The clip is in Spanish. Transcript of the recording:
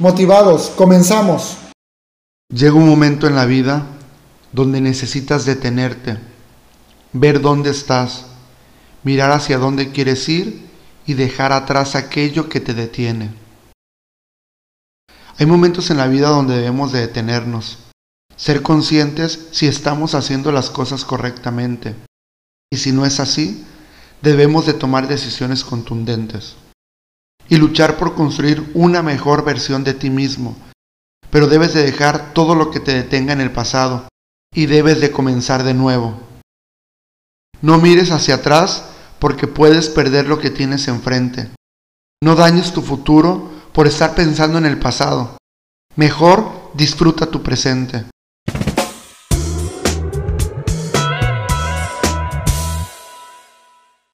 Motivados, comenzamos. Llega un momento en la vida donde necesitas detenerte, ver dónde estás, mirar hacia dónde quieres ir y dejar atrás aquello que te detiene. Hay momentos en la vida donde debemos de detenernos, ser conscientes si estamos haciendo las cosas correctamente. Y si no es así, debemos de tomar decisiones contundentes y luchar por construir una mejor versión de ti mismo. Pero debes de dejar todo lo que te detenga en el pasado y debes de comenzar de nuevo. No mires hacia atrás porque puedes perder lo que tienes enfrente. No dañes tu futuro por estar pensando en el pasado. Mejor disfruta tu presente.